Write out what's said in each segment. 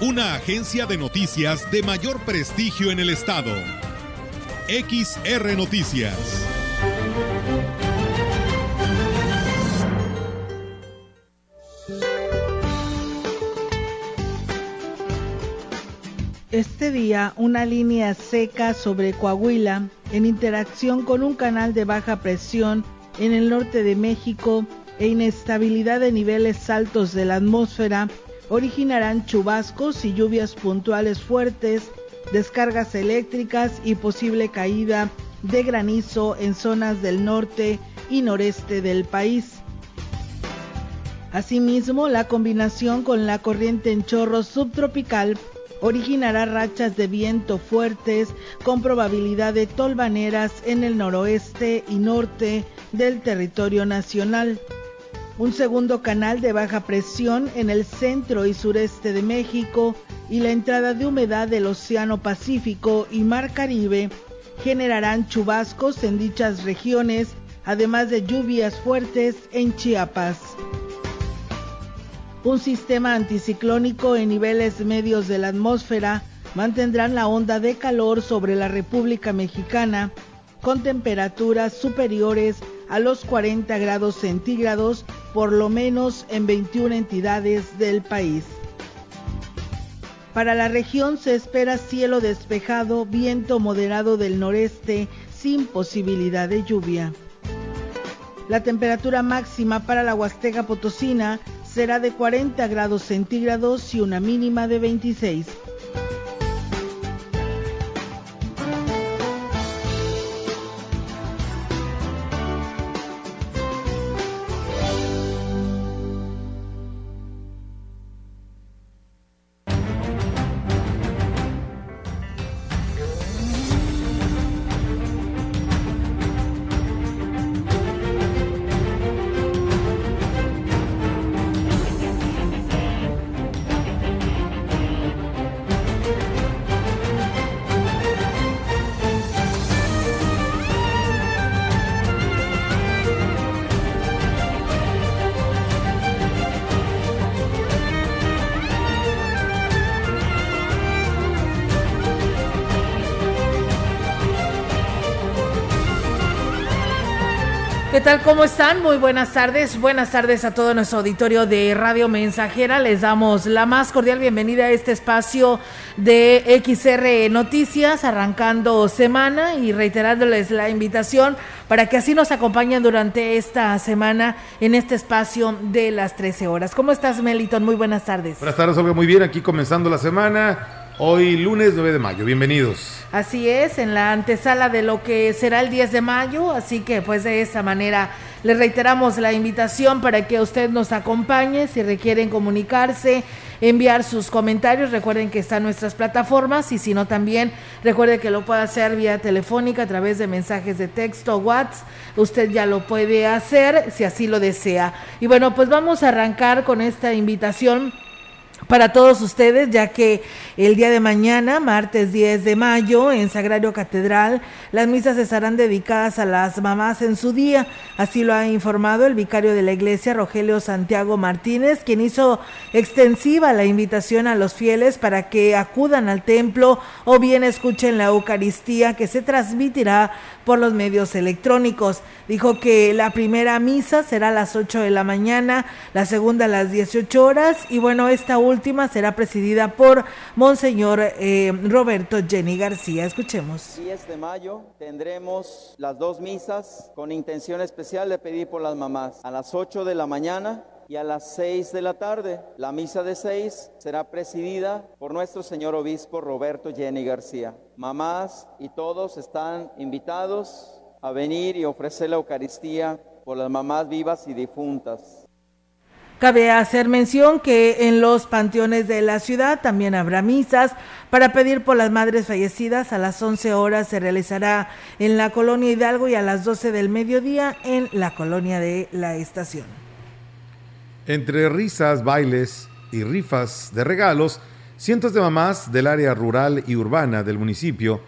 Una agencia de noticias de mayor prestigio en el estado. XR Noticias. Este día, una línea seca sobre Coahuila, en interacción con un canal de baja presión en el norte de México e inestabilidad de niveles altos de la atmósfera, originarán chubascos y lluvias puntuales fuertes, descargas eléctricas y posible caída de granizo en zonas del norte y noreste del país. Asimismo, la combinación con la corriente en chorro subtropical originará rachas de viento fuertes con probabilidad de tolvaneras en el noroeste y norte del territorio nacional. Un segundo canal de baja presión en el centro y sureste de México y la entrada de humedad del Océano Pacífico y Mar Caribe generarán chubascos en dichas regiones, además de lluvias fuertes en Chiapas. Un sistema anticiclónico en niveles medios de la atmósfera mantendrán la onda de calor sobre la República Mexicana con temperaturas superiores a los 40 grados centígrados por lo menos en 21 entidades del país. Para la región se espera cielo despejado, viento moderado del noreste sin posibilidad de lluvia. La temperatura máxima para la Huasteca Potosina será de 40 grados centígrados y una mínima de 26. Tal? ¿Cómo están? Muy buenas tardes. Buenas tardes a todo nuestro auditorio de Radio Mensajera. Les damos la más cordial bienvenida a este espacio de XR Noticias, arrancando semana y reiterándoles la invitación para que así nos acompañen durante esta semana en este espacio de las 13 horas. ¿Cómo estás, Meliton? Muy buenas tardes. Buenas tardes, Olga. Muy bien, aquí comenzando la semana. Hoy lunes 9 de mayo, bienvenidos. Así es, en la antesala de lo que será el 10 de mayo, así que pues de esa manera le reiteramos la invitación para que usted nos acompañe, si requieren comunicarse, enviar sus comentarios, recuerden que están nuestras plataformas y si no también recuerde que lo puede hacer vía telefónica a través de mensajes de texto, WhatsApp, usted ya lo puede hacer si así lo desea. Y bueno, pues vamos a arrancar con esta invitación para todos ustedes, ya que el día de mañana, martes 10 de mayo, en Sagrario Catedral, las misas estarán dedicadas a las mamás en su día. Así lo ha informado el vicario de la iglesia, Rogelio Santiago Martínez, quien hizo extensiva la invitación a los fieles para que acudan al templo o bien escuchen la Eucaristía que se transmitirá por los medios electrónicos. Dijo que la primera misa será a las 8 de la mañana, la segunda a las 18 horas y bueno, esta última será presidida por Monseñor eh, Roberto Jenny García. Escuchemos. 10 de mayo tendremos las dos misas con intención especial de pedir por las mamás. A las 8 de la mañana y a las 6 de la tarde. La misa de 6 será presidida por nuestro señor obispo Roberto Jenny García. Mamás y todos están invitados a venir y ofrecer la Eucaristía por las mamás vivas y difuntas. Cabe hacer mención que en los panteones de la ciudad también habrá misas para pedir por las madres fallecidas. A las 11 horas se realizará en la colonia Hidalgo y a las 12 del mediodía en la colonia de la estación. Entre risas, bailes y rifas de regalos, cientos de mamás del área rural y urbana del municipio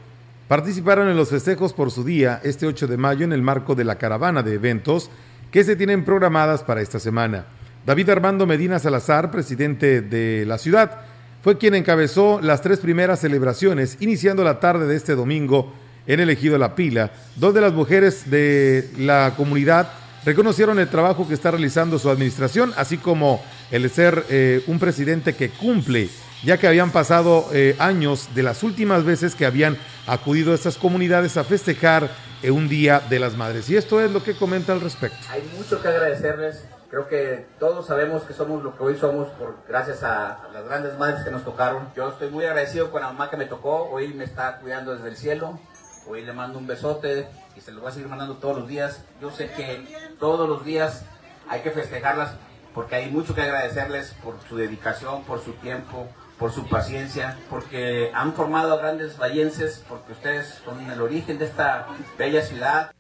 participaron en los festejos por su día este 8 de mayo en el marco de la caravana de eventos que se tienen programadas para esta semana. David Armando Medina Salazar, presidente de la ciudad, fue quien encabezó las tres primeras celebraciones, iniciando la tarde de este domingo en el ejido La Pila, donde las mujeres de la comunidad reconocieron el trabajo que está realizando su administración, así como el ser eh, un presidente que cumple, ya que habían pasado eh, años de las últimas veces que habían acudido a estas comunidades a festejar eh, un Día de las Madres. Y esto es lo que comenta al respecto. Hay mucho que agradecerles Creo que todos sabemos que somos lo que hoy somos por gracias a, las grandes madres que nos tocaron. Yo estoy muy agradecido con la mamá que me tocó. Hoy me está cuidando desde el cielo. Hoy le mando un besote y se lo voy a seguir mandando todos los días. Yo sé que todos los días hay que festejarlas porque hay mucho que agradecerles por su dedicación, por su tiempo, por su paciencia, porque han formado a grandes vallenses, porque ustedes son el origen de esta bella ciudad.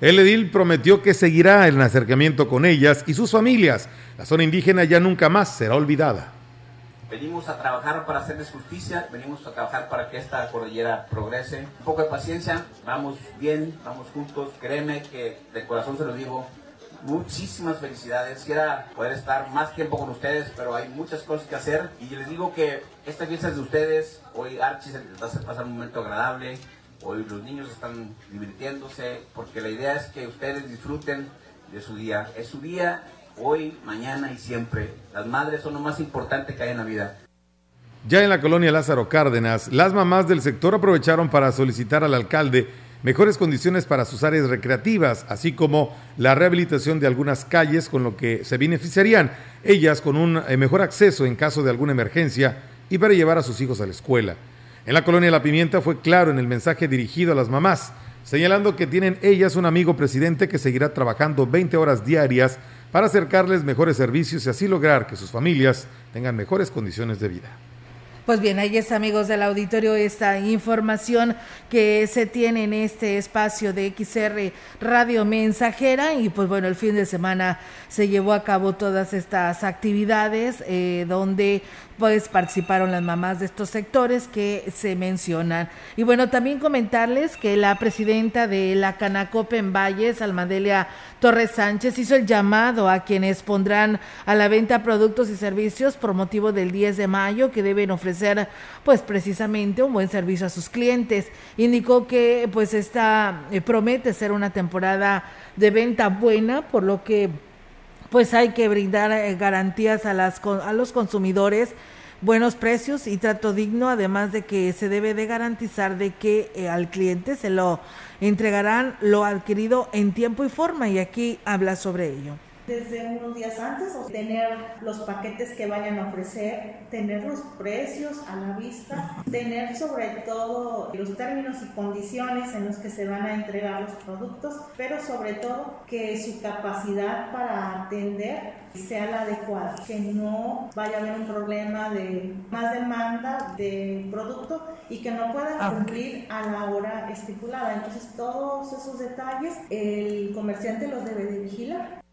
El edil prometió que seguirá el acercamiento con ellas y sus familias. La zona indígena ya nunca más será olvidada. Venimos a trabajar para hacerles justicia, venimos a trabajar para que esta cordillera progrese. Un poco de paciencia, vamos bien, vamos juntos. Créeme que de corazón se lo digo, muchísimas felicidades. Quisiera poder estar más tiempo con ustedes, pero hay muchas cosas que hacer. Y les digo que esta fiesta es de ustedes. Hoy Archie se va a pasar un momento agradable. Hoy los niños están divirtiéndose porque la idea es que ustedes disfruten de su día. Es su día hoy, mañana y siempre. Las madres son lo más importante que hay en la vida. Ya en la colonia Lázaro Cárdenas, las mamás del sector aprovecharon para solicitar al alcalde mejores condiciones para sus áreas recreativas, así como la rehabilitación de algunas calles, con lo que se beneficiarían ellas con un eh, mejor acceso en caso de alguna emergencia y para llevar a sus hijos a la escuela. En la colonia La Pimienta fue claro en el mensaje dirigido a las mamás, señalando que tienen ellas un amigo presidente que seguirá trabajando 20 horas diarias para acercarles mejores servicios y así lograr que sus familias tengan mejores condiciones de vida. Pues bien, ahí es amigos del auditorio esta información que se tiene en este espacio de XR Radio Mensajera y pues bueno, el fin de semana se llevó a cabo todas estas actividades eh, donde pues participaron las mamás de estos sectores que se mencionan. Y bueno, también comentarles que la presidenta de la Canacope en Valles, Almadelia Torres Sánchez, hizo el llamado a quienes pondrán a la venta productos y servicios por motivo del 10 de mayo que deben ofrecer pues precisamente un buen servicio a sus clientes. Indicó que pues esta eh, promete ser una temporada de venta buena, por lo que pues hay que brindar eh, garantías a, las, a los consumidores buenos precios y trato digno, además de que se debe de garantizar de que eh, al cliente se lo entregarán lo adquirido en tiempo y forma y aquí habla sobre ello desde unos días antes, o tener los paquetes que vayan a ofrecer, tener los precios a la vista, tener sobre todo los términos y condiciones en los que se van a entregar los productos, pero sobre todo que su capacidad para atender sea la adecuada, que no vaya a haber un problema de más demanda de producto y que no puedan ah, cumplir a la hora estipulada. Entonces todos esos detalles el comerciante los debe de vigilar.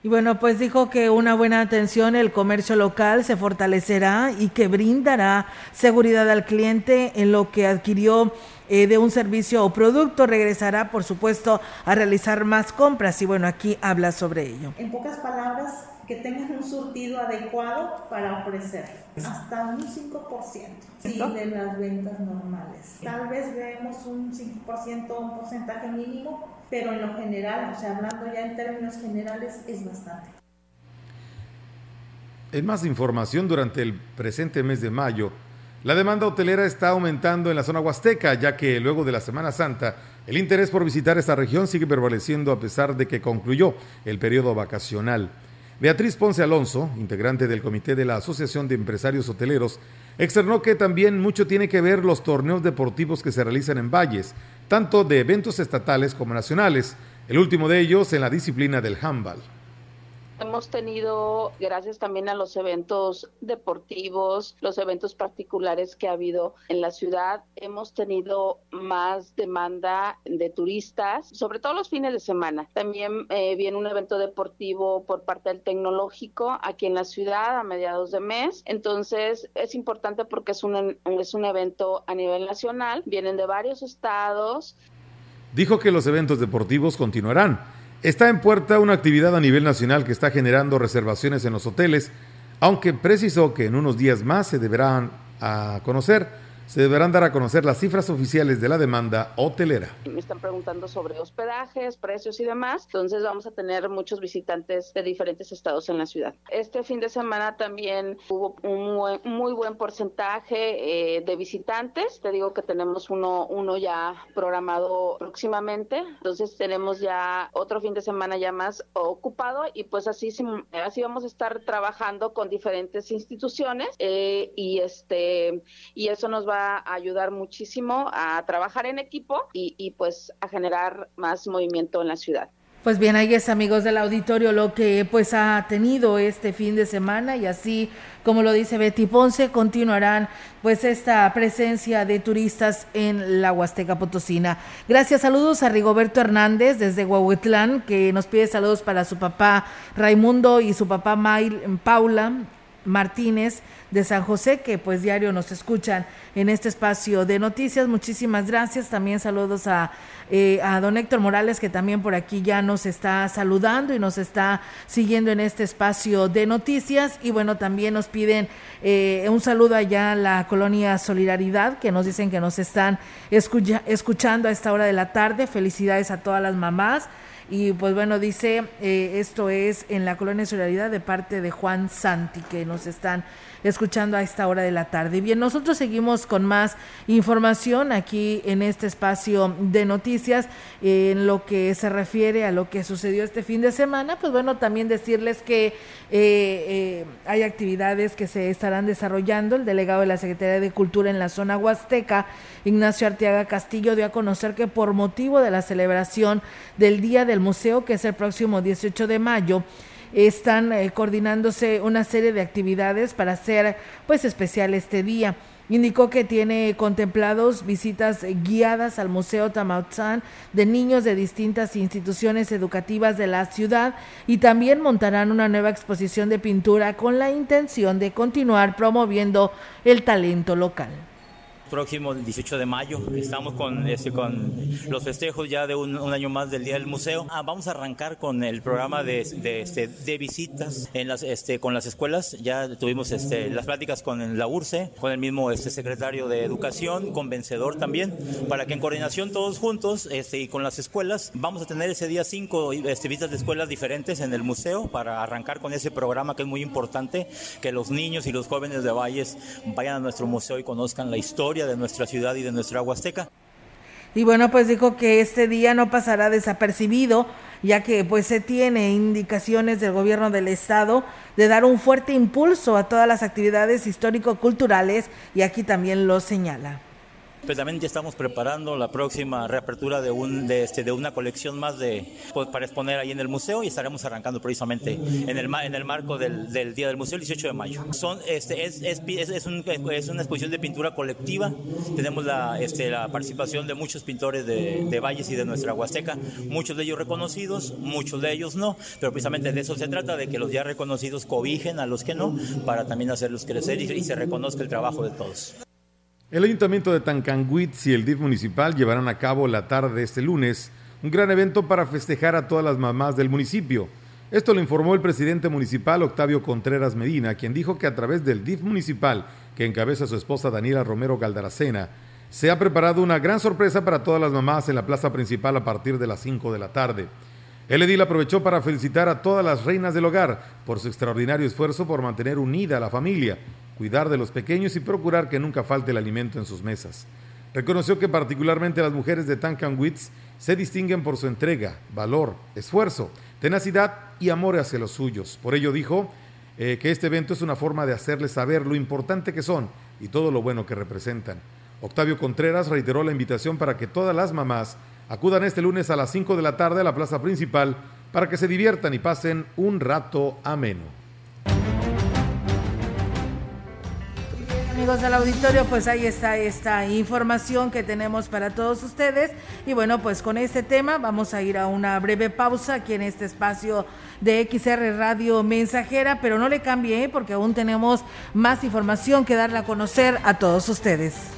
Y bueno, pues dijo que una buena atención, el comercio local se fortalecerá y que brindará seguridad al cliente en lo que adquirió eh, de un servicio o producto. Regresará, por supuesto, a realizar más compras. Y bueno, aquí habla sobre ello. En pocas palabras, que tengan un surtido adecuado para ofrecer hasta un 5% sí, de las ventas normales. Tal vez vemos un 5%, un porcentaje mínimo, pero en lo general, o sea, hablando ya en términos generales, es bastante. En más información, durante el presente mes de mayo, la demanda hotelera está aumentando en la zona huasteca, ya que luego de la Semana Santa, el interés por visitar esta región sigue prevaleciendo a pesar de que concluyó el periodo vacacional. Beatriz Ponce Alonso, integrante del comité de la Asociación de Empresarios Hoteleros, externó que también mucho tiene que ver los torneos deportivos que se realizan en valles, tanto de eventos estatales como nacionales, el último de ellos en la disciplina del handball. Hemos tenido, gracias también a los eventos deportivos, los eventos particulares que ha habido en la ciudad, hemos tenido más demanda de turistas, sobre todo los fines de semana. También eh, viene un evento deportivo por parte del tecnológico aquí en la ciudad a mediados de mes. Entonces es importante porque es un, es un evento a nivel nacional, vienen de varios estados. Dijo que los eventos deportivos continuarán. Está en puerta una actividad a nivel nacional que está generando reservaciones en los hoteles, aunque precisó que en unos días más se deberán a conocer se deberán dar a conocer las cifras oficiales de la demanda hotelera. Me están preguntando sobre hospedajes, precios y demás, entonces vamos a tener muchos visitantes de diferentes estados en la ciudad. Este fin de semana también hubo un muy buen porcentaje eh, de visitantes, te digo que tenemos uno, uno ya programado próximamente, entonces tenemos ya otro fin de semana ya más ocupado y pues así, así vamos a estar trabajando con diferentes instituciones eh, y, este, y eso nos va a ayudar muchísimo a trabajar en equipo y, y pues a generar más movimiento en la ciudad. Pues bien, ahí es amigos del auditorio lo que pues ha tenido este fin de semana y así como lo dice Betty Ponce, continuarán pues esta presencia de turistas en la Huasteca Potosina. Gracias, saludos a Rigoberto Hernández desde Huahuetlán que nos pide saludos para su papá Raimundo y su papá Mail, Paula Martínez de San José, que pues diario nos escuchan en este espacio de noticias. Muchísimas gracias. También saludos a, eh, a don Héctor Morales, que también por aquí ya nos está saludando y nos está siguiendo en este espacio de noticias. Y bueno, también nos piden eh, un saludo allá a la colonia Solidaridad, que nos dicen que nos están escuchando a esta hora de la tarde. Felicidades a todas las mamás. Y pues bueno, dice, eh, esto es en la colonia Solidaridad de parte de Juan Santi, que nos están escuchando a esta hora de la tarde. Bien, nosotros seguimos con más información aquí en este espacio de noticias en lo que se refiere a lo que sucedió este fin de semana. Pues bueno, también decirles que eh, eh, hay actividades que se estarán desarrollando. El delegado de la Secretaría de Cultura en la zona huasteca, Ignacio Arteaga Castillo, dio a conocer que por motivo de la celebración del Día del Museo, que es el próximo 18 de mayo, están eh, coordinándose una serie de actividades para hacer pues especial este día. Indicó que tiene contemplados visitas guiadas al Museo Tamautzán de niños de distintas instituciones educativas de la ciudad y también montarán una nueva exposición de pintura con la intención de continuar promoviendo el talento local próximo 18 de mayo. Estamos con, este, con los festejos ya de un, año más del Día del Museo. Ah, vamos a arrancar con el programa de, de, este, visitas este, con las escuelas. Ya tuvimos este, las pláticas con la URCE, con el mismo este, secretario de Educación, con Vencedor también, para que en coordinación todos juntos este, y con las escuelas vamos a tener ese día cinco este, visitas de escuelas diferentes en el museo para arrancar con ese programa que es muy importante, que los niños y los jóvenes de Valles vayan a nuestro museo y conozcan la historia de nuestra ciudad y de nuestra Huasteca. Y bueno, pues dijo que este día no pasará desapercibido, ya que pues se tiene indicaciones del gobierno del estado de dar un fuerte impulso a todas las actividades histórico-culturales y aquí también lo señala. Pues también ya estamos preparando la próxima reapertura de, un, de, este, de una colección más de, pues, para exponer ahí en el museo y estaremos arrancando precisamente en el, en el marco del, del Día del Museo el 18 de mayo. Son, este, es, es, es, un, es, una exposición de pintura colectiva. Tenemos la, este, la participación de muchos pintores de, de Valles y de nuestra Huasteca, muchos de ellos reconocidos, muchos de ellos no, pero precisamente de eso se trata, de que los ya reconocidos cobijen a los que no, para también hacerlos crecer y, y se reconozca el trabajo de todos. El Ayuntamiento de Tancanguitz y el DIF municipal llevarán a cabo la tarde de este lunes un gran evento para festejar a todas las mamás del municipio. Esto lo informó el presidente municipal Octavio Contreras Medina, quien dijo que a través del DIF municipal, que encabeza su esposa Daniela Romero Galdaracena, se ha preparado una gran sorpresa para todas las mamás en la plaza principal a partir de las 5 de la tarde. El edil aprovechó para felicitar a todas las reinas del hogar por su extraordinario esfuerzo por mantener unida a la familia cuidar de los pequeños y procurar que nunca falte el alimento en sus mesas. Reconoció que particularmente las mujeres de Tancanwitz se distinguen por su entrega, valor, esfuerzo, tenacidad y amor hacia los suyos. Por ello dijo eh, que este evento es una forma de hacerles saber lo importante que son y todo lo bueno que representan. Octavio Contreras reiteró la invitación para que todas las mamás acudan este lunes a las 5 de la tarde a la plaza principal para que se diviertan y pasen un rato ameno. Amigos del auditorio, pues ahí está esta información que tenemos para todos ustedes. Y bueno, pues con este tema vamos a ir a una breve pausa aquí en este espacio de XR Radio Mensajera, pero no le cambie ¿eh? porque aún tenemos más información que darle a conocer a todos ustedes.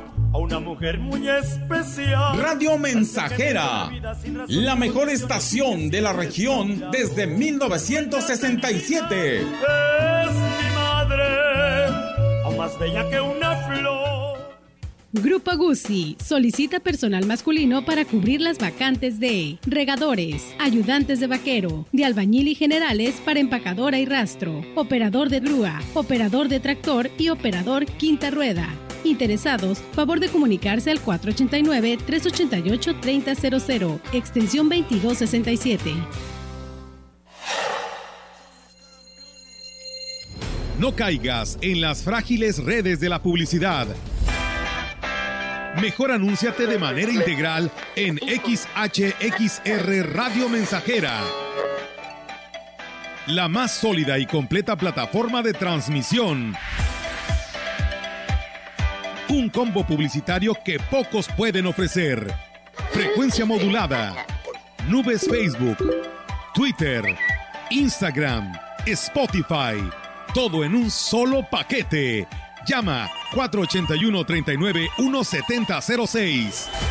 mujer muy especial. Radio Mensajera, la mejor estación de la región desde 1967. Es mi madre, aún más bella que una flor. Grupo Guzzi solicita personal masculino para cubrir las vacantes de regadores, ayudantes de vaquero, de albañil y generales para empacadora y rastro, operador de grúa, operador de tractor y operador quinta rueda. Interesados, favor de comunicarse al 489-388-3000, extensión 2267. No caigas en las frágiles redes de la publicidad. Mejor anúnciate de manera integral en XHXR Radio Mensajera. La más sólida y completa plataforma de transmisión. Un combo publicitario que pocos pueden ofrecer. Frecuencia modulada. Nubes Facebook. Twitter. Instagram. Spotify. Todo en un solo paquete. Llama 481-39-1706.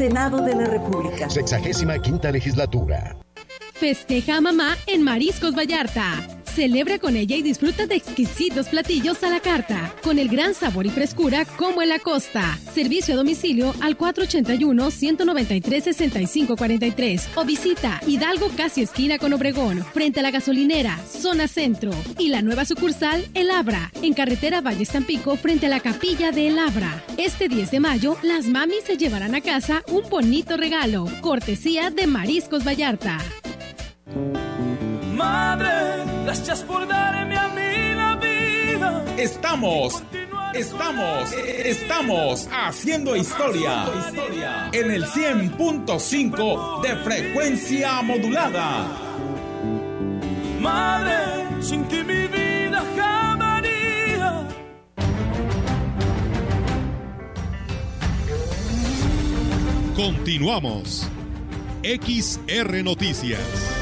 Senado de la República. Sexagésima quinta legislatura. Festeja a mamá en Mariscos Vallarta. Celebra con ella y disfruta de exquisitos platillos a la carta, con el gran sabor y frescura como en la costa. Servicio a domicilio al 481-193-6543 o visita Hidalgo casi esquina con Obregón, frente a la gasolinera, zona centro. Y la nueva sucursal, El Abra, en carretera Valle Tampico, frente a la capilla de El Abra. Este 10 de mayo, las mamis se llevarán a casa un bonito regalo, cortesía de Mariscos Vallarta. Madre, gracias por darme a mí la vida. Estamos, estamos, estamos haciendo historia en el 100.5 de frecuencia modulada. Madre, sin ti mi vida jamás. Continuamos. XR Noticias.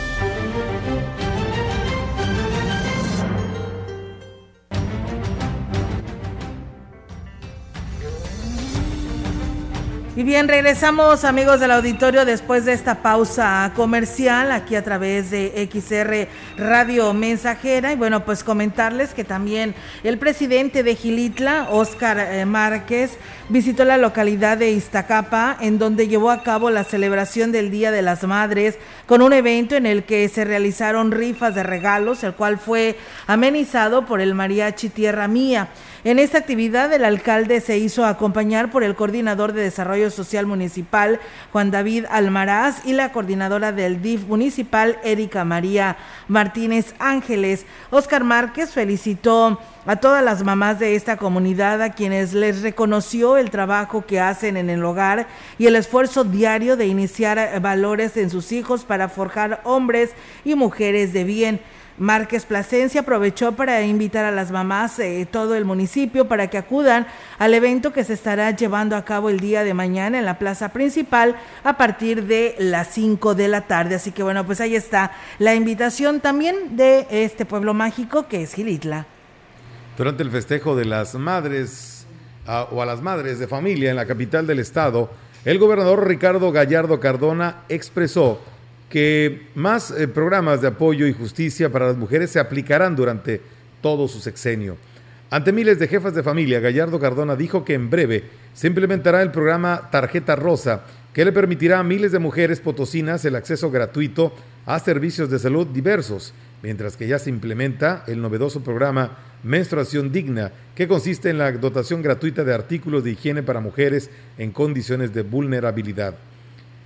Y bien, regresamos amigos del auditorio después de esta pausa comercial aquí a través de XR Radio Mensajera. Y bueno, pues comentarles que también el presidente de Gilitla, Óscar eh, Márquez, visitó la localidad de Iztacapa, en donde llevó a cabo la celebración del Día de las Madres, con un evento en el que se realizaron rifas de regalos, el cual fue amenizado por el Mariachi Tierra Mía. En esta actividad, el alcalde se hizo acompañar por el coordinador de Desarrollo Social Municipal, Juan David Almaraz, y la coordinadora del DIF municipal, Erika María Martínez Ángeles. Oscar Márquez felicitó a todas las mamás de esta comunidad a quienes les reconoció el trabajo que hacen en el hogar y el esfuerzo diario de iniciar valores en sus hijos para forjar hombres y mujeres de bien. Márquez Plasencia aprovechó para invitar a las mamás de todo el municipio para que acudan al evento que se estará llevando a cabo el día de mañana en la plaza principal a partir de las 5 de la tarde. Así que bueno, pues ahí está la invitación también de este pueblo mágico que es Gilitla. Durante el festejo de las madres a, o a las madres de familia en la capital del estado, el gobernador Ricardo Gallardo Cardona expresó que más eh, programas de apoyo y justicia para las mujeres se aplicarán durante todo su sexenio. Ante miles de jefas de familia, Gallardo Cardona dijo que en breve se implementará el programa Tarjeta Rosa, que le permitirá a miles de mujeres potosinas el acceso gratuito a servicios de salud diversos, mientras que ya se implementa el novedoso programa Menstruación Digna, que consiste en la dotación gratuita de artículos de higiene para mujeres en condiciones de vulnerabilidad.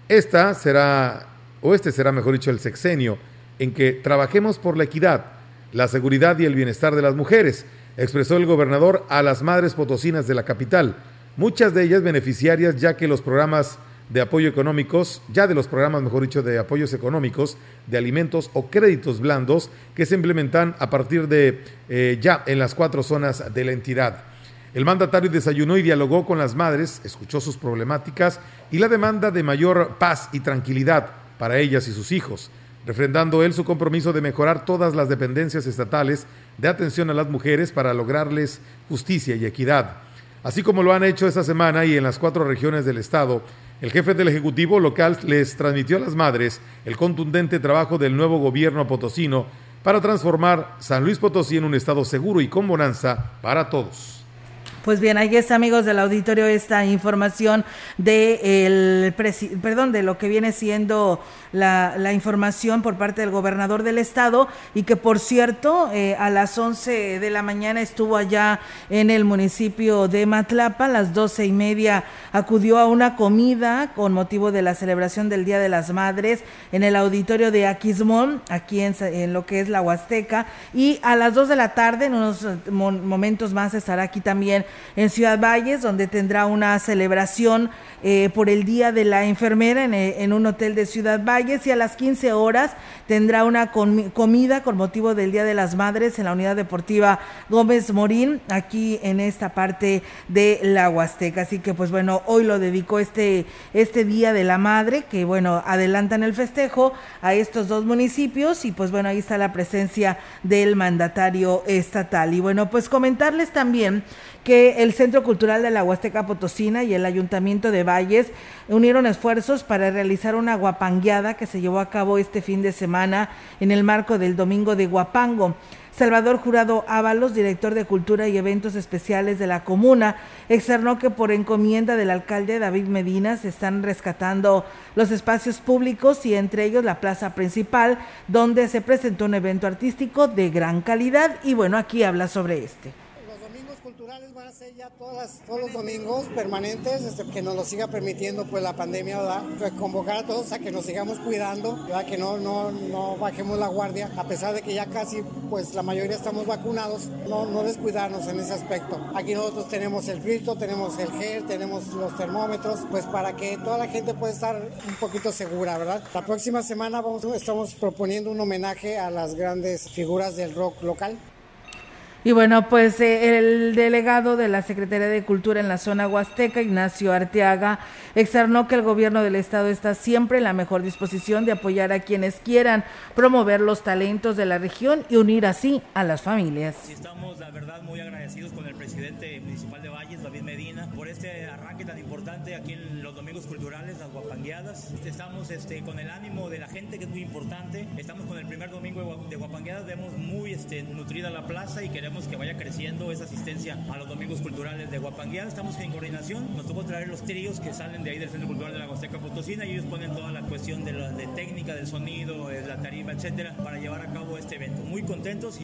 Esta será o este será, mejor dicho, el sexenio, en que trabajemos por la equidad, la seguridad y el bienestar de las mujeres, expresó el gobernador a las madres potosinas de la capital, muchas de ellas beneficiarias ya que los programas de apoyo económicos, ya de los programas, mejor dicho, de apoyos económicos, de alimentos o créditos blandos que se implementan a partir de eh, ya en las cuatro zonas de la entidad. El mandatario desayunó y dialogó con las madres, escuchó sus problemáticas y la demanda de mayor paz y tranquilidad para ellas y sus hijos, refrendando él su compromiso de mejorar todas las dependencias estatales de atención a las mujeres para lograrles justicia y equidad. Así como lo han hecho esta semana y en las cuatro regiones del Estado, el jefe del Ejecutivo local les transmitió a las madres el contundente trabajo del nuevo gobierno potosino para transformar San Luis Potosí en un estado seguro y con bonanza para todos. Pues bien, ahí está, amigos del auditorio, esta información de el perdón, de lo que viene siendo la, información por parte del gobernador del estado y que por cierto eh, a las 11 de la mañana estuvo allá en el municipio de Matlapa, a las doce y media acudió a una comida con motivo de la celebración del Día de las Madres en el auditorio de Aquismón, aquí en, en lo que es la Huasteca, y a las 2 de la tarde, en unos momentos más, estará aquí también en Ciudad Valles, donde tendrá una celebración eh, por el Día de la Enfermera en, eh, en, un hotel de Ciudad Valles y a las 15 horas tendrá una comida con motivo del Día de las Madres en la Unidad Deportiva Gómez Morín, aquí en esta parte de la Huasteca. Así que pues bueno, hoy lo dedicó este, este Día de la Madre, que bueno, adelantan el festejo a estos dos municipios y pues bueno, ahí está la presencia del mandatario estatal. Y bueno, pues comentarles también que el Centro Cultural de la Huasteca Potosina y el Ayuntamiento de Valles unieron esfuerzos para realizar una guapangueada que se llevó a cabo este fin de semana en el marco del Domingo de Guapango. Salvador Jurado Ábalos, director de Cultura y Eventos Especiales de la comuna, externó que por encomienda del alcalde David Medina se están rescatando los espacios públicos y entre ellos la plaza principal, donde se presentó un evento artístico de gran calidad y bueno, aquí habla sobre este ser ya todas, todos los domingos permanentes, este, que nos lo siga permitiendo pues la pandemia, ¿verdad? Pues, convocar a todos a que nos sigamos cuidando, ¿verdad? Que no, no, no bajemos la guardia, a pesar de que ya casi pues la mayoría estamos vacunados, no, no descuidarnos en ese aspecto. Aquí nosotros tenemos el filtro, tenemos el gel, tenemos los termómetros, pues para que toda la gente pueda estar un poquito segura, ¿verdad? La próxima semana vamos, estamos proponiendo un homenaje a las grandes figuras del rock local. Y bueno, pues eh, el delegado de la Secretaría de Cultura en la zona huasteca, Ignacio Arteaga, externó que el gobierno del estado está siempre en la mejor disposición de apoyar a quienes quieran promover los talentos de la región y unir así a las familias. Estamos, la verdad, muy agradecidos con el presidente municipal de Valles, David Medina, por este arranque tan importante aquí en los domingos culturales, las guapangueadas. Estamos este, con el ánimo de la gente, que es muy importante. Estamos con el primer domingo de guapangueadas, vemos muy este, nutrida la plaza y queremos que vaya creciendo esa asistencia a los domingos culturales de Guapanguía. Estamos en coordinación, nos tocó traer los tríos que salen de ahí del Centro Cultural de la Huasteca Potosina y ellos ponen toda la cuestión de, la, de técnica, del sonido, de la tarima, etcétera, para llevar a cabo este evento. Muy contentos.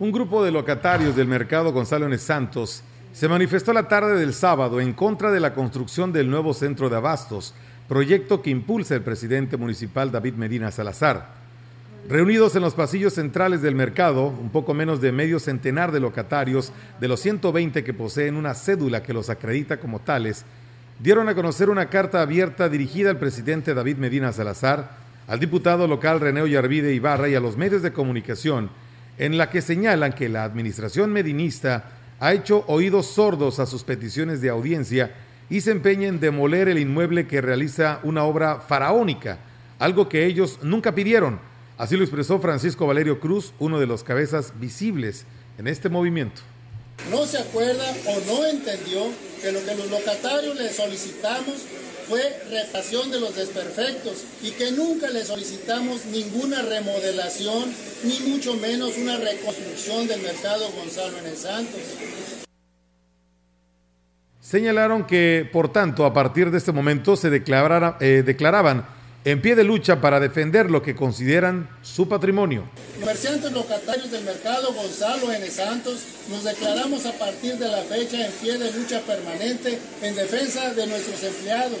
Un grupo de locatarios del mercado Gonzalo Santos se manifestó la tarde del sábado en contra de la construcción del nuevo centro de abastos, proyecto que impulsa el presidente municipal David Medina Salazar. Reunidos en los pasillos centrales del mercado, un poco menos de medio centenar de locatarios de los 120 que poseen una cédula que los acredita como tales, dieron a conocer una carta abierta dirigida al presidente David Medina Salazar, al diputado local René Ollarvide Ibarra y a los medios de comunicación, en la que señalan que la administración medinista ha hecho oídos sordos a sus peticiones de audiencia y se empeña en demoler el inmueble que realiza una obra faraónica, algo que ellos nunca pidieron. Así lo expresó Francisco Valerio Cruz, uno de los cabezas visibles en este movimiento. No se acuerda o no entendió que lo que los locatarios le solicitamos fue reparación de los desperfectos y que nunca le solicitamos ninguna remodelación, ni mucho menos una reconstrucción del mercado Gonzalo en el Santos. Señalaron que, por tanto, a partir de este momento se eh, declaraban en pie de lucha para defender lo que consideran su patrimonio. Comerciantes locatarios del mercado Gonzalo N. Santos nos declaramos a partir de la fecha en pie de lucha permanente en defensa de nuestros empleados,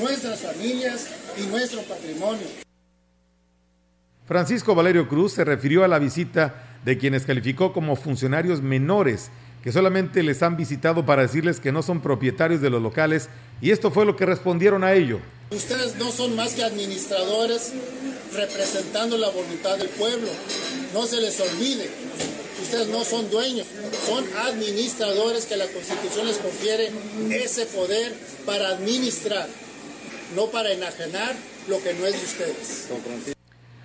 nuestras familias y nuestro patrimonio. Francisco Valerio Cruz se refirió a la visita de quienes calificó como funcionarios menores que solamente les han visitado para decirles que no son propietarios de los locales y esto fue lo que respondieron a ello. Ustedes no son más que administradores representando la voluntad del pueblo. No se les olvide. Ustedes no son dueños, son administradores que la Constitución les confiere ese poder para administrar, no para enajenar lo que no es de ustedes.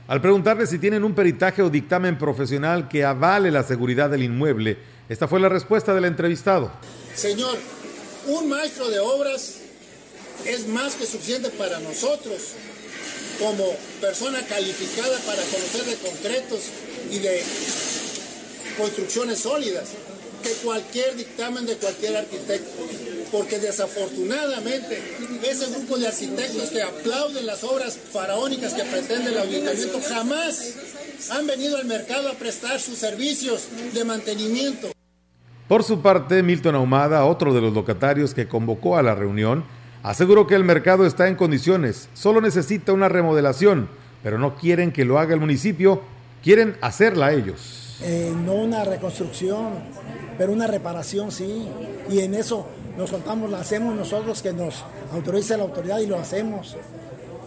Al preguntarle si tienen un peritaje o dictamen profesional que avale la seguridad del inmueble, esta fue la respuesta del entrevistado. Señor, un maestro de obras es más que suficiente para nosotros como persona calificada para conocer de concretos y de construcciones sólidas que cualquier dictamen de cualquier arquitecto. Porque desafortunadamente ese grupo de arquitectos que aplauden las obras faraónicas que pretende el ayuntamiento jamás han venido al mercado a prestar sus servicios de mantenimiento. Por su parte, Milton Ahumada, otro de los locatarios que convocó a la reunión, aseguró que el mercado está en condiciones, solo necesita una remodelación, pero no quieren que lo haga el municipio, quieren hacerla ellos. Eh, no una reconstrucción, pero una reparación sí, y en eso nos contamos, lo hacemos nosotros que nos autorice la autoridad y lo hacemos.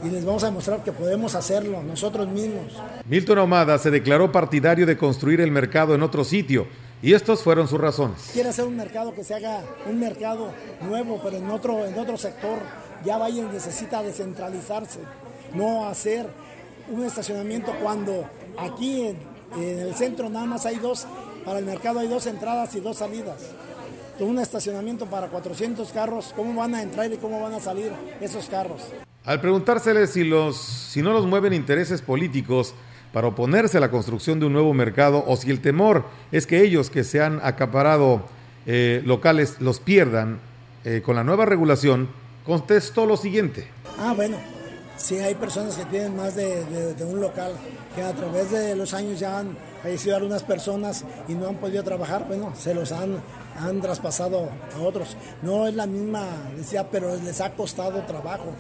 Y les vamos a demostrar que podemos hacerlo nosotros mismos. Milton Ahumada se declaró partidario de construir el mercado en otro sitio, y estos fueron sus razones. Quiere hacer un mercado que se haga un mercado nuevo, pero en otro, en otro sector. Ya Valle necesita descentralizarse, no hacer un estacionamiento cuando aquí en, el centro nada más hay dos, para el mercado hay dos entradas y dos salidas. un estacionamiento para 400 carros, ¿cómo van a entrar y cómo van a salir esos carros? Al preguntársele si, los, si no los mueven intereses políticos, para oponerse a la construcción de un nuevo mercado o si el temor es que ellos que se han acaparado eh, locales los pierdan eh, con la nueva regulación, contestó lo siguiente. Ah, bueno, sí hay personas que tienen más de, un local, que a través de los años ya han fallecido algunas personas y no han podido trabajar, bueno, se los han, han traspasado a otros. No es la misma, decía, pero les ha costado trabajo.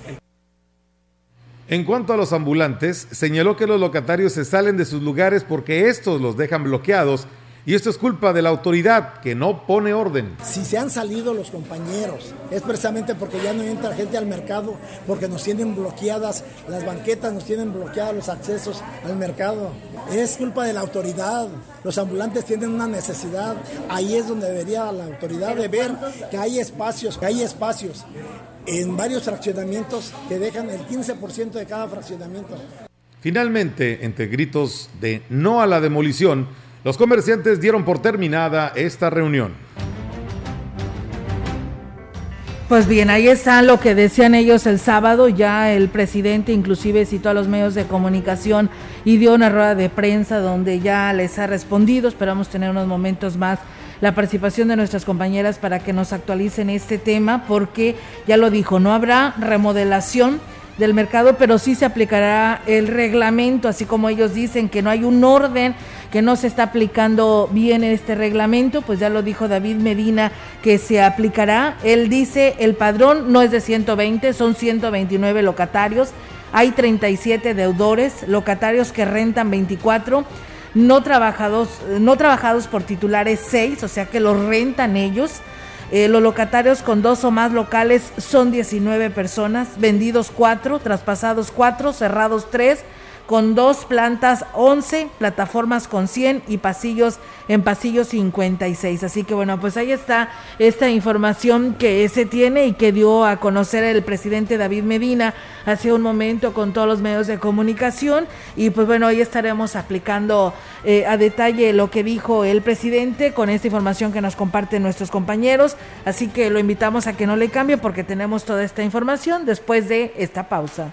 En cuanto a los ambulantes, señaló que los locatarios se salen de sus lugares porque estos los dejan bloqueados y esto es culpa de la autoridad que no pone orden. Si se han salido los compañeros, es precisamente porque ya no entra gente al mercado, porque nos tienen bloqueadas las banquetas, nos tienen bloqueados los accesos al mercado. Es culpa de la autoridad. Los ambulantes tienen una necesidad. Ahí es donde debería la autoridad de ver que hay espacios, que hay espacios en varios fraccionamientos que dejan el 15% de cada fraccionamiento. Finalmente, entre gritos de no a la demolición, los comerciantes dieron por terminada esta reunión. Pues bien, ahí está lo que decían ellos el sábado. Ya el presidente inclusive citó a los medios de comunicación y dio una rueda de prensa donde ya les ha respondido. Esperamos tener unos momentos más la participación de nuestras compañeras para que nos actualicen este tema, porque ya lo dijo, no habrá remodelación del mercado, pero sí se aplicará el reglamento, así como ellos dicen que no hay un orden, que no se está aplicando bien este reglamento, pues ya lo dijo David Medina que se aplicará. Él dice, el padrón no es de 120, son 129 locatarios, hay 37 deudores, locatarios que rentan 24 no trabajados, no trabajados por titulares 6, o sea que los rentan ellos. Eh, los locatarios con dos o más locales son 19 personas, vendidos 4, traspasados 4, cerrados 3 con dos plantas 11, plataformas con 100 y pasillos en pasillo 56. Así que bueno, pues ahí está esta información que se tiene y que dio a conocer el presidente David Medina hace un momento con todos los medios de comunicación y pues bueno, hoy estaremos aplicando eh, a detalle lo que dijo el presidente con esta información que nos comparten nuestros compañeros. Así que lo invitamos a que no le cambie porque tenemos toda esta información después de esta pausa.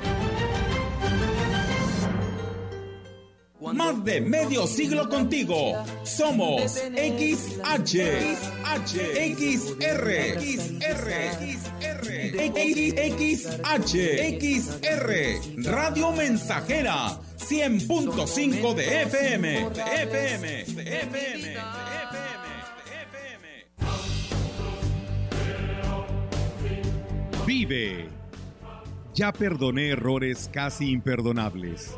Más de medio siglo contigo. Somos XH, XH, XR, XR, XH, XR, Radio Mensajera, 100.5 de FM, de FM, de FM, Vive. Ya perdoné errores casi imperdonables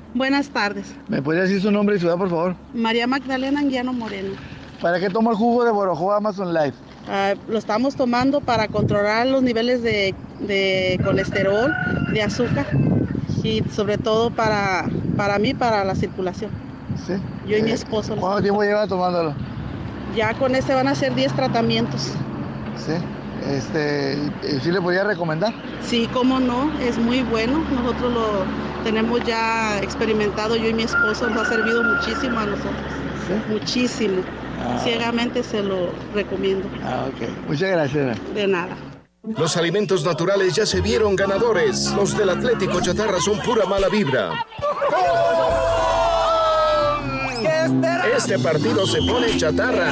Buenas tardes. ¿Me podría decir su nombre y ciudad, por favor? María Magdalena Anguiano Moreno. ¿Para qué toma el jugo de Borojo Amazon Life? Ah, lo estamos tomando para controlar los niveles de, colesterol, de azúcar y sobre todo para, para mí, para la circulación. ¿Sí? Yo y mi esposo. ¿Cuánto tiempo lleva tomándolo? Ya con este van a ser 10 tratamientos. ¿Sí? Este, ¿Sí le podría recomendar? Sí, cómo no, es muy bueno. Nosotros lo tenemos ya experimentado, yo y mi esposo, nos ha servido muchísimo a nosotros. Muchísimo. Ah. Ciegamente se lo recomiendo. Ah, ok. Muchas gracias. De nada. Los alimentos naturales ya se vieron ganadores. Los del Atlético Chatarra son pura mala vibra. Este partido se pone chatarra.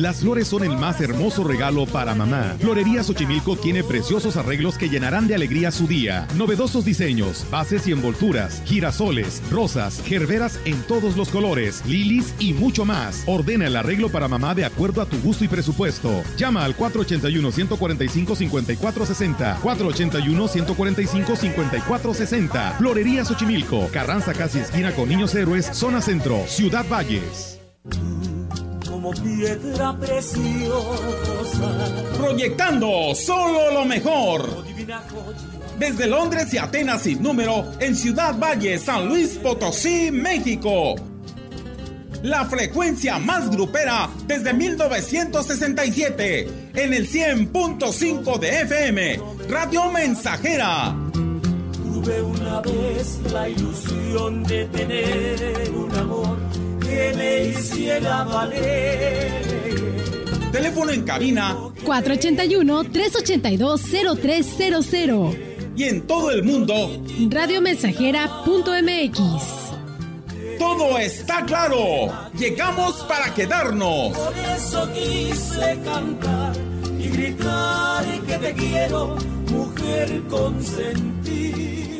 Las flores son el más hermoso regalo para mamá. Florería Xochimilco tiene preciosos arreglos que llenarán de alegría su día. Novedosos diseños, bases y envolturas, girasoles, rosas, gerberas en todos los colores, lilis y mucho más. Ordena el arreglo para mamá de acuerdo a tu gusto y presupuesto. Llama al 481-145-5460. 481-145-5460. Florería Xochimilco. Carranza casi esquina con Niños Héroes, Zona Centro, Ciudad Valles. Como piedra preciosa. Proyectando solo lo mejor. Desde Londres y Atenas sin número, en Ciudad Valle, San Luis Potosí, México. La frecuencia más grupera desde 1967, en el 100.5 de FM, Radio Mensajera. Tuve una vez la ilusión de tener un amor que me hiciera valer. Teléfono en cabina 481-382-0300. y en todo el mundo, Radiomensajera.mx. todo está claro. Llegamos para quedarnos. Por eso quise cantar y gritar que te quiero, mujer consentida.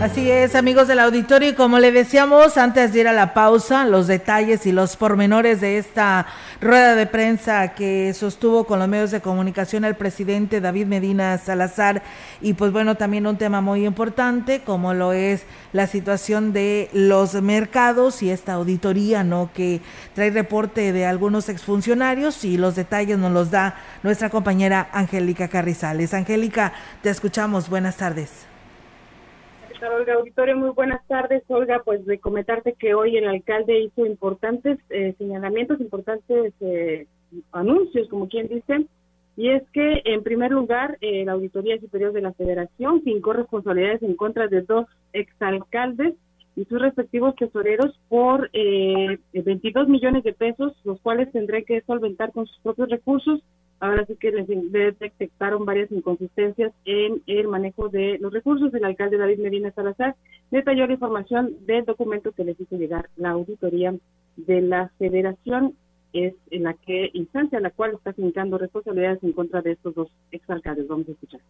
Así es, amigos del auditorio, y como le decíamos antes de ir a la pausa, los detalles y los pormenores de esta rueda de prensa que sostuvo con los medios de comunicación el presidente David Medina Salazar, y pues bueno, también un tema muy importante como lo es la situación de los mercados y esta auditoría, ¿no? Que trae reporte de algunos exfuncionarios y los detalles nos los da nuestra compañera Angélica Carrizales. Angélica, te escuchamos, buenas tardes. Olga Auditorio, muy buenas tardes. Olga, pues de comentarte que hoy el alcalde hizo importantes eh, señalamientos, importantes eh, anuncios, como quien dice, y es que en primer lugar eh, la Auditoría Superior de la Federación fincó responsabilidades en contra de dos exalcaldes y sus respectivos tesoreros por eh, 22 millones de pesos, los cuales tendré que solventar con sus propios recursos. Ahora sí que les, detectaron varias inconsistencias en el manejo de los recursos. El alcalde David Medina Salazar detalló la información del documento que les hizo llegar la auditoría de la federación. Es en la que instancia la cual está fincando responsabilidades en contra de estos dos exalcaldes. Vamos a escuchar.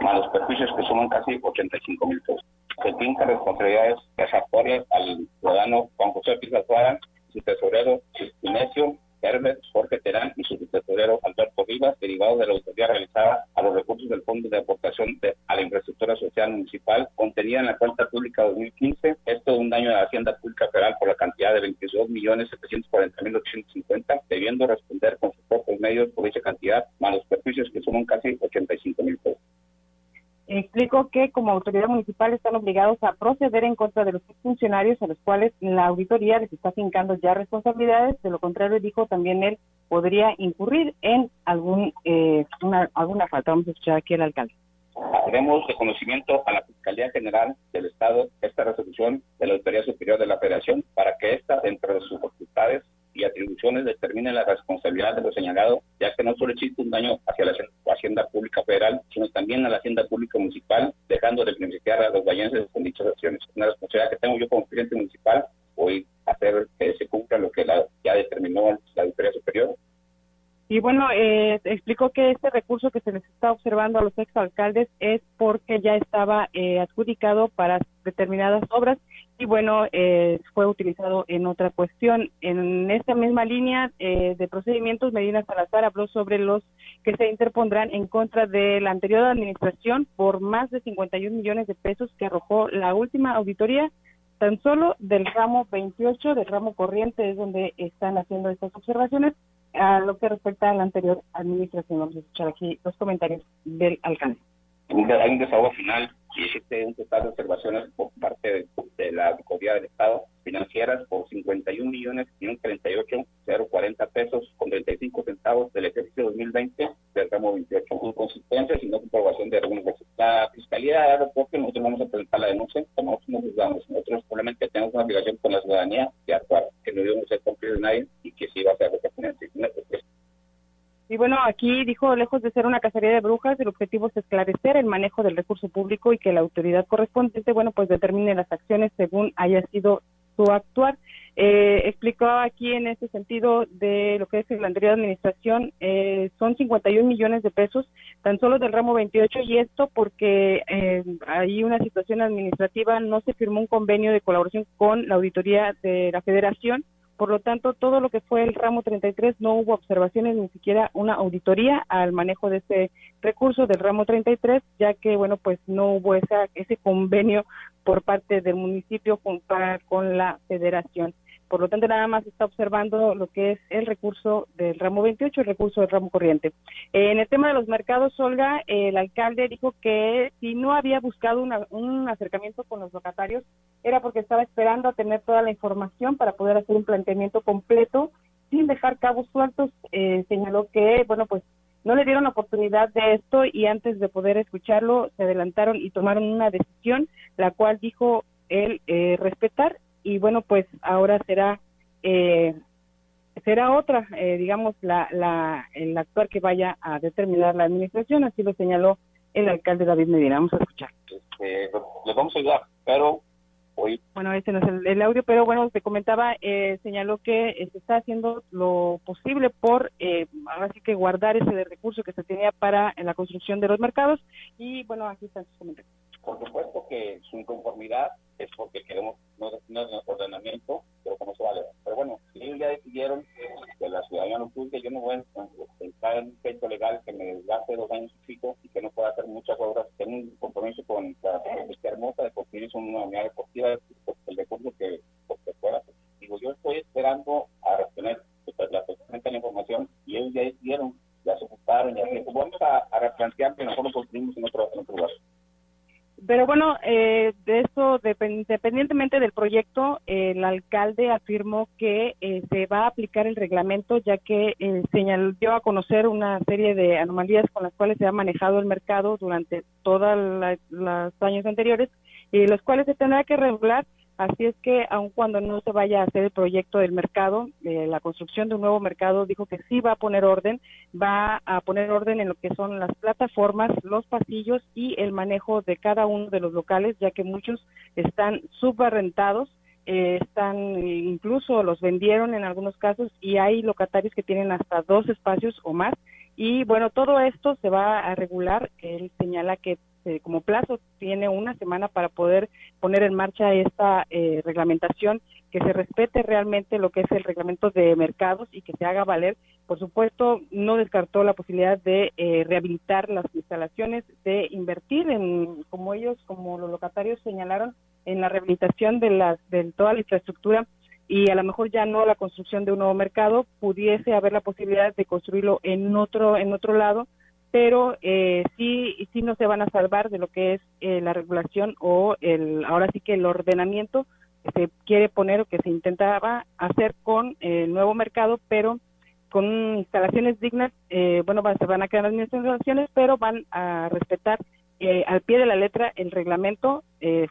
a los perjuicios que suman casi 85 mil pesos. Se finca responsabilidades vejatorias al ciudadano Juan José Suárez, su tesorero Inesio Hermes Jorge Terán y su tesorero Alberto Vivas, derivado de la auditoría realizada a los recursos del Fondo de Aportación de- a la Infraestructura Social Municipal contenida en la cuenta pública 2015, esto un daño de la Hacienda Pública Federal por la cantidad de 22.740.850, debiendo responder con sus propios medios por dicha cantidad, más los perjuicios que suman casi 85 mil pesos. Explicó que como autoridad municipal están obligados a proceder en contra de los funcionarios a los cuales la auditoría les está fincando ya responsabilidades. De lo contrario, dijo también él podría incurrir en algún eh, una, alguna falta. Vamos a escuchar aquí al alcalde. Haremos de conocimiento a la Fiscalía General del Estado esta resolución de la Autoridad Superior de la Federación para que ésta, dentro de sus facultades y atribuciones, determine la responsabilidad de lo señalado, ya que no solo existe un daño hacia la Hacienda- Pública Federal, sino también a la Hacienda Pública Municipal, dejando de beneficiar a los vallenses con dichas acciones. Una responsabilidad que tengo yo como presidente municipal, hoy hacer que se cumpla lo que la, ya determinó la Autoridad Superior Y bueno, eh, explicó que este recurso que se les está observando a los exalcaldes es porque ya estaba eh, adjudicado para determinadas obras y bueno, eh, fue utilizado en otra cuestión. En esta misma línea eh, de procedimientos, Medina Salazar habló sobre los que se interpondrán en contra de la anterior administración por más de 51 millones de pesos que arrojó la última auditoría tan solo del ramo 28, del ramo corriente, es donde están haciendo estas observaciones a lo que respecta a la anterior administración. Vamos a escuchar aquí los comentarios del hay un desahogo final y existe un total de observaciones por parte de, la Auditoría del Estado financieras por 51 millones 538 040 pesos con 35 centavos del ejercicio 2020 del ramo 28, con consecuencias y no comprobación de algunos La Fiscalía de Aeropuerto, nosotros vamos a presentar la denuncia, nosotros no juzgamos, nosotros probablemente tenemos una obligación con la ciudadanía de actuar, que no debemos ser cumplido de nadie y que sí va a ser lo que y bueno, aquí dijo, lejos de ser una cacería de brujas, el objetivo es esclarecer el manejo del recurso público y que la autoridad correspondiente, bueno, pues determine las acciones según haya sido su actuar. Eh, explicó aquí en ese sentido de lo que es la anterior administración, eh, son 51 millones de pesos tan solo del ramo 28 y esto porque eh, hay una situación administrativa, no se firmó un convenio de colaboración con la auditoría de la federación por lo tanto, todo lo que fue el ramo 33 no hubo observaciones ni siquiera una auditoría al manejo de ese recurso del ramo 33, ya que bueno, pues no hubo esa, ese convenio por parte del municipio con, con la federación. Por lo tanto, nada más está observando lo que es el recurso del ramo 28, el recurso del ramo corriente. en el tema de los mercados, Olga, el alcalde dijo que si no había buscado un acercamiento con los locatarios, era porque estaba esperando a tener toda la información para poder hacer un planteamiento completo sin dejar cabos sueltos. Eh, señaló que, bueno, pues no le dieron la oportunidad de esto y antes de poder escucharlo se adelantaron y tomaron una decisión, la cual dijo él eh, y bueno, pues ahora será eh, será otra, eh, digamos, la, la, el actor que vaya a determinar la administración, así lo señaló el alcalde David Medina. Vamos a escuchar. Este, les vamos a ayudar, pero hoy... Bueno, este no es el, audio, pero bueno, se comentaba, eh, señaló que se está haciendo lo posible por, eh, ahora sí que guardar ese recurso que se tenía para la construcción de los mercados y bueno, aquí están sus comentarios. Por supuesto que su inconformidad es porque queremos es ordenamiento, pero como se vale. Pero bueno, si ellos ya decidieron que la ciudadanía no juzgue, yo no voy a entrar en un pecho legal que me desgaste dos años y y que no pueda hacer muchas obras. Tengo un compromiso con la Universidad Hermosa de construir una unidad deportiva, el recurso que, que pueda. Digo, yo estoy esperando a retener pues, la, información y ellos ya decidieron, ya se ocuparon, ya se Vamos a, a replantear que nosotros construimos en otro, en otro lugar. Pero bueno, eh, de eso, independientemente del proyecto, el alcalde afirmó que eh, se va a aplicar el reglamento, ya que eh, señaló dio a conocer una serie de anomalías con las cuales se ha manejado el mercado durante todos los años anteriores, y los cuales se tendrá que regular Así es que, aun cuando no se vaya a hacer el proyecto del mercado, eh, la construcción de un nuevo mercado, dijo que sí va a poner orden, va a poner orden en lo que son las plataformas, los pasillos y el manejo de cada uno de los locales, ya que muchos están subarrentados, eh, están incluso los vendieron en algunos casos y hay locatarios que tienen hasta dos espacios o más. Y bueno, todo esto se va a regular. Él señala que este, como plazo tiene una semana para poder poner en marcha esta eh, reglamentación, que se respete realmente lo que es el reglamento de mercados y que se haga valer. Por supuesto, no descartó la posibilidad de eh, rehabilitar las instalaciones, de invertir en, como ellos, como los locatarios señalaron, en la rehabilitación de, las, de toda la infraestructura y a lo mejor ya no la construcción de un nuevo mercado, pudiese haber la posibilidad de construirlo en otro, en otro lado, pero eh, sí, sí no se van a salvar de lo que es eh, la regulación o el, ahora sí que el ordenamiento que se quiere poner o que se intentaba hacer con el nuevo mercado, pero con instalaciones dignas, eh, bueno, se van a quedar las instalaciones, pero van a respetar eh, al pie de la letra el reglamento,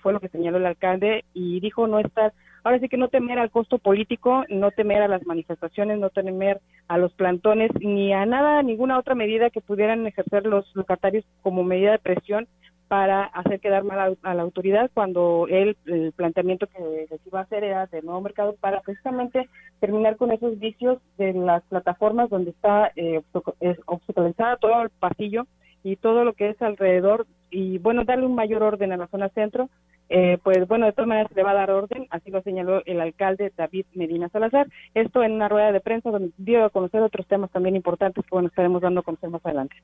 fue lo que señaló el alcalde y dijo no estar ahora sí que no temer al costo político, no temer a las manifestaciones, no temer a los plantones, ni a nada, ninguna otra medida que pudieran ejercer los locatarios como medida de presión para hacer quedar mal a, la autoridad cuando el planteamiento que les iba a hacer era de nuevo mercado para precisamente terminar con esos vicios de las plataformas donde está eh, obstaculizada todo el pasillo y todo lo que es alrededor y bueno darle un mayor orden a la zona centro eh, pues bueno, de todas maneras se le va a dar orden, así lo señaló el alcalde David Medina Salazar. Esto en una rueda de prensa donde dio a conocer otros temas también importantes que bueno, estaremos dando a conocer más adelante.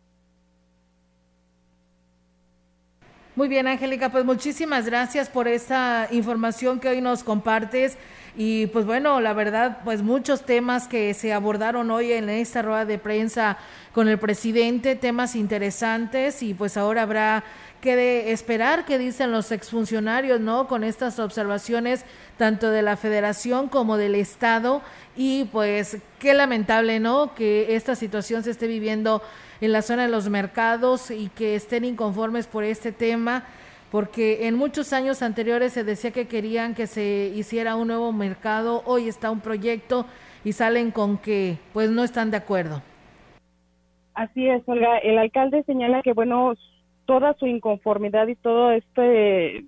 Muy bien, Angélica, pues muchísimas gracias por esta información que hoy nos compartes Y pues bueno, la verdad, pues muchos temas que se abordaron hoy en esta rueda de prensa con el presidente, temas interesantes y pues ahora habrá que de esperar qué dicen los exfuncionarios, ¿no? Con estas observaciones tanto de la federación como del Estado y pues qué lamentable, ¿no? Que esta situación se esté viviendo en la zona de los mercados y que estén inconformes por este tema, porque en muchos años anteriores se decía que querían que se hiciera un nuevo mercado, hoy está un proyecto y salen con que pues no están de acuerdo. Así es, Olga. El alcalde señala que, bueno, toda su inconformidad y todo este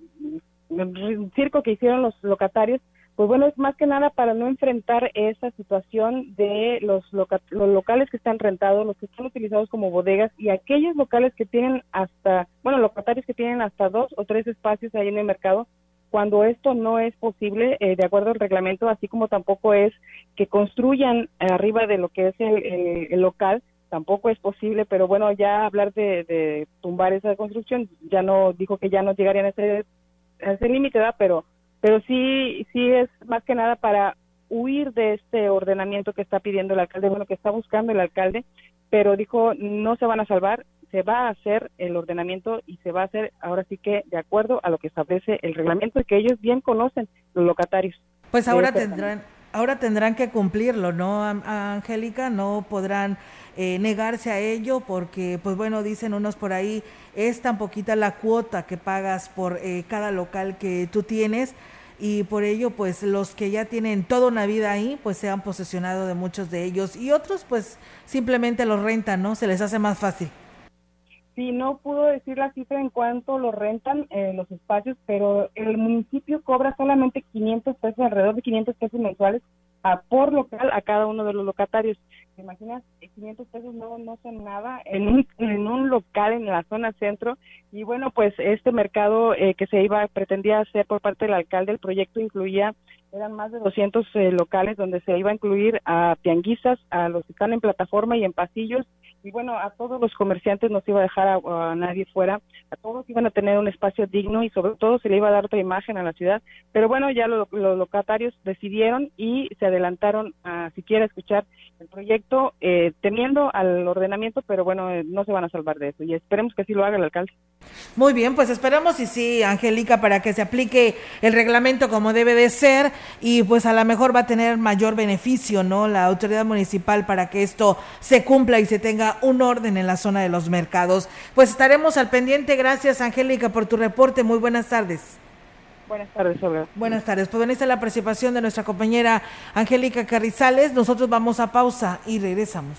mm, circo que hicieron los locatarios pues bueno, es más que nada para no enfrentar esa situación de los, los locales que están rentados, los que están utilizados como bodegas y aquellos locales que tienen hasta, bueno, locatarios que tienen hasta dos o tres espacios ahí en el mercado, cuando esto no es posible eh, de acuerdo al reglamento, así como tampoco es que construyan arriba de lo que es el, local, tampoco es posible, pero bueno, ya hablar de, de, tumbar esa construcción, ya no dijo que ya no llegarían a ese, a ese pero pero sí, sí es más que nada para huir de este ordenamiento que está pidiendo el alcalde, bueno, que está buscando el alcalde, pero dijo, no se van a salvar, se va a hacer el ordenamiento y se va a hacer ahora sí que de acuerdo a lo que establece el reglamento y que ellos bien conocen los locatarios. Pues ahora tendrán ahora tendrán que cumplirlo, ¿no, Angélica? No podrán eh, negarse a ello porque, pues bueno, dicen unos por ahí, es tan poquita la cuota que pagas por eh, cada local que tú tienes y por ello pues los que ya tienen toda una vida ahí pues se han posesionado de muchos de ellos y otros pues simplemente los rentan, ¿no? Se les hace más fácil. Sí, no pudo decir la cifra en cuanto lo rentan eh, los espacios, pero el municipio cobra solamente 500 pesos, alrededor de 500 pesos mensuales a por local a cada uno de los locatarios. ¿Te imaginas? 500 pesos no, no son nada en un, en un local en la zona centro. Y bueno, pues este mercado eh, que se iba, pretendía hacer por parte del alcalde, el proyecto incluía, eran más de 200 eh, locales donde se iba a incluir a pianguistas, a los que están en plataforma y en pasillos, y bueno, a todos los comerciantes no se iba a dejar a, nadie fuera, a todos iban a tener un espacio digno y sobre todo se le iba a dar otra imagen a la ciudad, pero bueno, ya los locatarios decidieron y se adelantaron a siquiera escuchar el proyecto eh, temiendo al ordenamiento, pero bueno, eh, no se van a salvar de eso y esperemos que así lo haga el alcalde. Muy bien, pues esperamos y sí, Angélica, para que se aplique el reglamento como debe de ser y pues a lo mejor va a tener mayor beneficio, ¿no? La autoridad municipal para que esto se cumpla y se tenga un orden en la zona de los mercados. Pues estaremos al pendiente. Gracias, Angélica, por tu reporte. Muy buenas tardes. Buenas tardes, Olga. Buenas tardes. Pues esta es la participación de nuestra compañera Angélica Carrizales. Nosotros vamos a pausa y regresamos.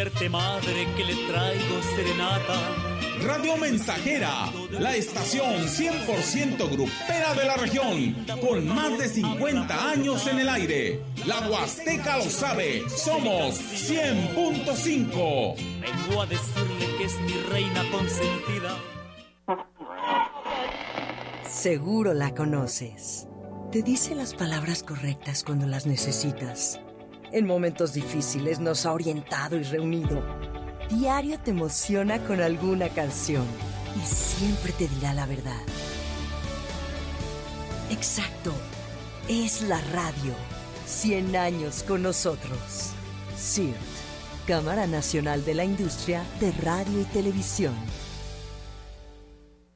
Despierte madre que le traigo serenata Radio Mensajera, la estación 100% grupera de la región, con más de 50 años en el aire. La Huasteca lo sabe, somos 100.5. Vengo a decirle que es mi reina consentida. Seguro la conoces. Te dice las palabras correctas cuando las necesitas. En momentos difíciles nos ha orientado y reunido diario te emociona con alguna canción y siempre te dirá la verdad. Exacto, es la radio. 100 años con nosotros. CIRT, Cámara Nacional de la Industria de Radio y Televisión.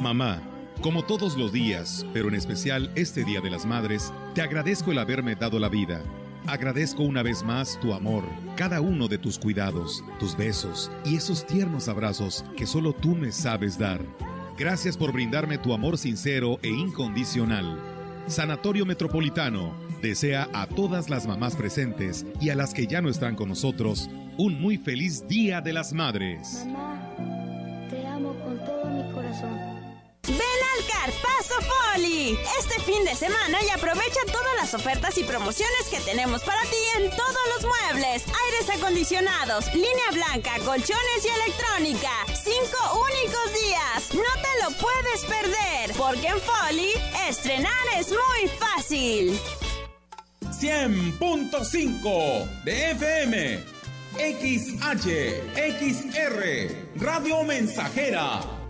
Mamá, como todos los días, pero en especial este Día de las Madres, te agradezco el haberme dado la vida. Agradezco una vez más tu amor, cada uno de tus cuidados, tus besos y esos tiernos abrazos que solo tú me sabes dar. Gracias por brindarme tu amor sincero e incondicional. Sanatorio Metropolitano desea a todas las mamás presentes y a las que ya no están con nosotros un muy feliz Día de las Madres. Carpazo Poli este fin de semana y aprovecha todas las ofertas y promociones que tenemos para ti en todos los muebles, aires acondicionados, línea blanca, colchones y electrónica. Cinco únicos días. No te lo puedes perder, porque en Foli estrenar es muy fácil. 100.5 de FM. XH, XR, Radio Mensajera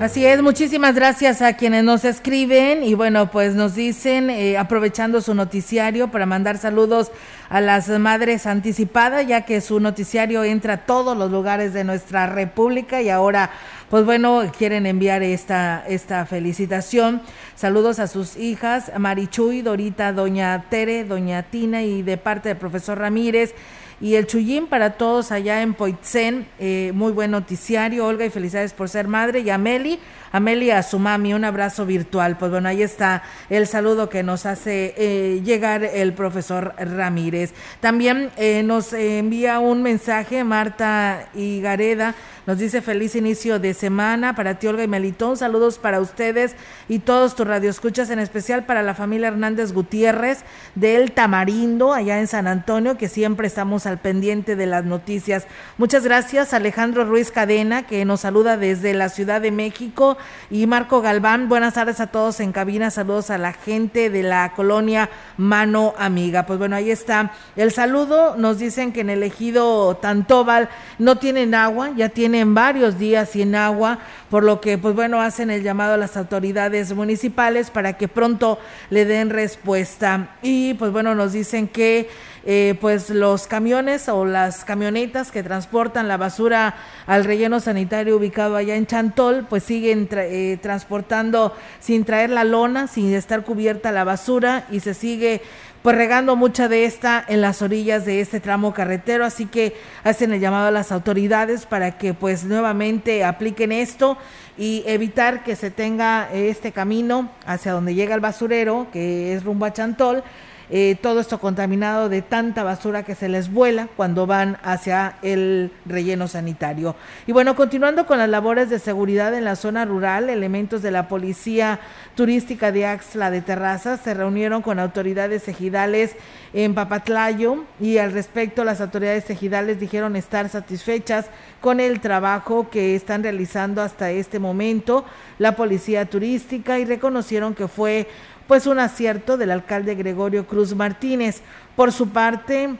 Así es, muchísimas gracias a quienes nos escriben y bueno, pues nos dicen, eh, aprovechando su noticiario para mandar saludos a las madres anticipadas, ya que su noticiario entra a todos los lugares de nuestra república y ahora, pues bueno, quieren enviar esta, esta felicitación. Saludos a sus hijas, Marichuy, Dorita, Doña Tere, Doña Tina y de parte del profesor Ramírez y el Chuyín para todos allá en Poitzen. Eh, muy buen noticiario, Olga, y felicidades por ser madre. Y Ameli, Amelia, a su mami, un abrazo virtual. Pues bueno, ahí está el saludo que nos hace eh, llegar el profesor Ramírez. También eh, nos envía un mensaje Marta Gareda nos dice feliz inicio de semana para ti, Olga y Melitón. Saludos para ustedes y todos tus radioescuchas, en especial para la familia Hernández Gutiérrez del Tamarindo, allá en San Antonio, que siempre estamos al pendiente de las noticias. Muchas gracias, Alejandro Ruiz Cadena, que nos saluda desde la Ciudad de México, y Marco Galván. Buenas tardes a todos en cabina. Saludos a la gente de la colonia Mano Amiga. Pues bueno, ahí está el saludo. Nos dicen que en el ejido Tantóbal no tienen agua, ya tienen en varios días sin agua, por lo que, pues bueno, hacen el llamado a las autoridades municipales para que pronto le den respuesta. Y pues bueno, nos dicen que eh, pues los camiones o las camionetas que transportan la basura al relleno sanitario ubicado allá en Chantol, pues siguen eh, transportando sin traer la lona, sin estar cubierta la basura y se sigue pues regando mucha de esta en las orillas de este tramo carretero, así que hacen el llamado a las autoridades para que pues nuevamente apliquen esto y evitar que se tenga este camino hacia donde llega el basurero, que es rumbo a Chantol, eh, todo esto contaminado de tanta basura que se les vuela cuando van hacia el relleno sanitario. Y bueno, continuando con las labores de seguridad en la zona rural, elementos de la Policía Turística de Axla de Terrazas se reunieron con autoridades ejidales en Papatlayo y al respecto las autoridades ejidales dijeron estar satisfechas con el trabajo que están realizando hasta este momento la Policía Turística y reconocieron que fue pues un acierto del alcalde Gregorio Cruz Martínez. Por su parte,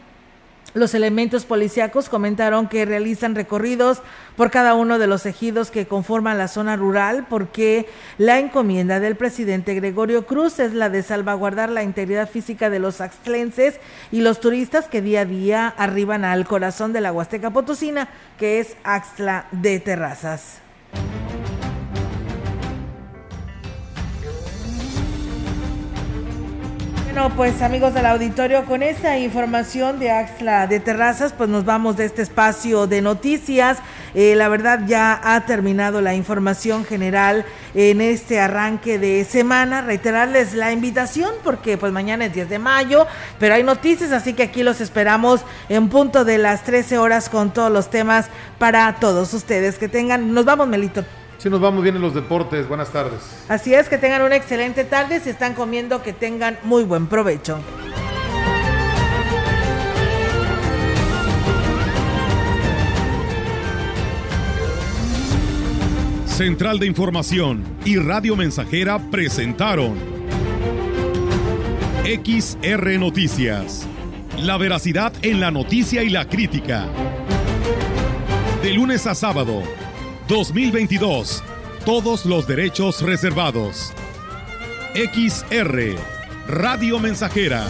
los elementos policíacos comentaron que realizan recorridos por cada uno de los ejidos que conforman la zona rural porque la encomienda del presidente Gregorio Cruz es la de salvaguardar la integridad física de los axtlenses y los turistas que día a día arriban al corazón de la Huasteca Potosina, que es Axtla de Terrazas. Bueno, pues amigos del auditorio, con esta información de Axla de Terrazas, pues nos vamos de este espacio de noticias. Eh, la verdad ya ha terminado la información general en este arranque de semana. Reiterarles la invitación porque pues mañana es 10 de mayo, pero hay noticias, así que aquí los esperamos en punto de las 13 horas con todos los temas para todos ustedes. Que tengan, nos vamos Melito. Sí, nos vamos bien en los deportes. Buenas tardes. Así es, que tengan una excelente tarde. Si están comiendo, que tengan muy buen provecho. Central de Información y Radio Mensajera presentaron XR Noticias La veracidad en la noticia y la crítica. De lunes a sábado, 2022. Todos los derechos reservados. XR, Radio Mensajera